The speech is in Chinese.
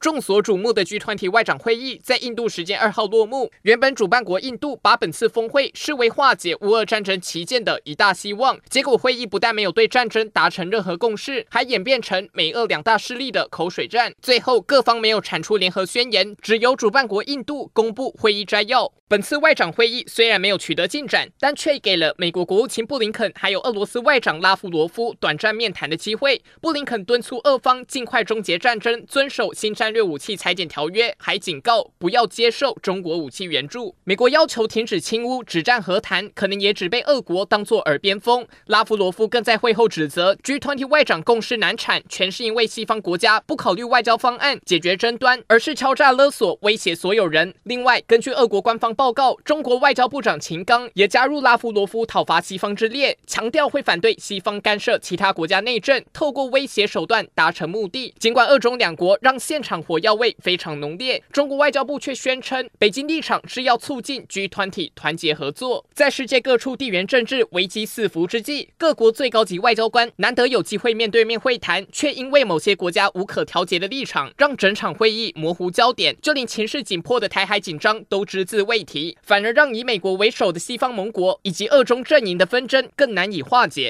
众所瞩目的 G20 外长会议在印度时间二号落幕。原本主办国印度把本次峰会视为化解乌俄战争旗舰的一大希望，结果会议不但没有对战争达成任何共识，还演变成美俄两大势力的口水战。最后各方没有产出联合宣言，只由主办国印度公布会议摘要。本次外长会议虽然没有取得进展，但却给了美国国务卿布林肯还有俄罗斯外长拉夫罗夫短暂面谈的机会。布林肯敦促俄方尽快终结战争，遵守新战。战略武器裁减条约还警告不要接受中国武器援助。美国要求停止侵乌、止战和谈，可能也只被俄国当作耳边风。拉夫罗夫更在会后指责 G20 外长共识难产，全是因为西方国家不考虑外交方案解决争端，而是敲诈勒索、威胁所有人。另外，根据俄国官方报告，中国外交部长秦刚也加入拉夫罗夫讨伐西方之列，强调会反对西方干涉其他国家内政，透过威胁手段达成目的。尽管俄中两国让现场火药味非常浓烈，中国外交部却宣称，北京立场是要促进 G 团体团结合作。在世界各处地缘政治危机四伏之际，各国最高级外交官难得有机会面对面会谈，却因为某些国家无可调节的立场，让整场会议模糊焦点，就连情势紧迫的台海紧张都只字未提，反而让以美国为首的西方盟国以及俄中阵营的纷争更难以化解。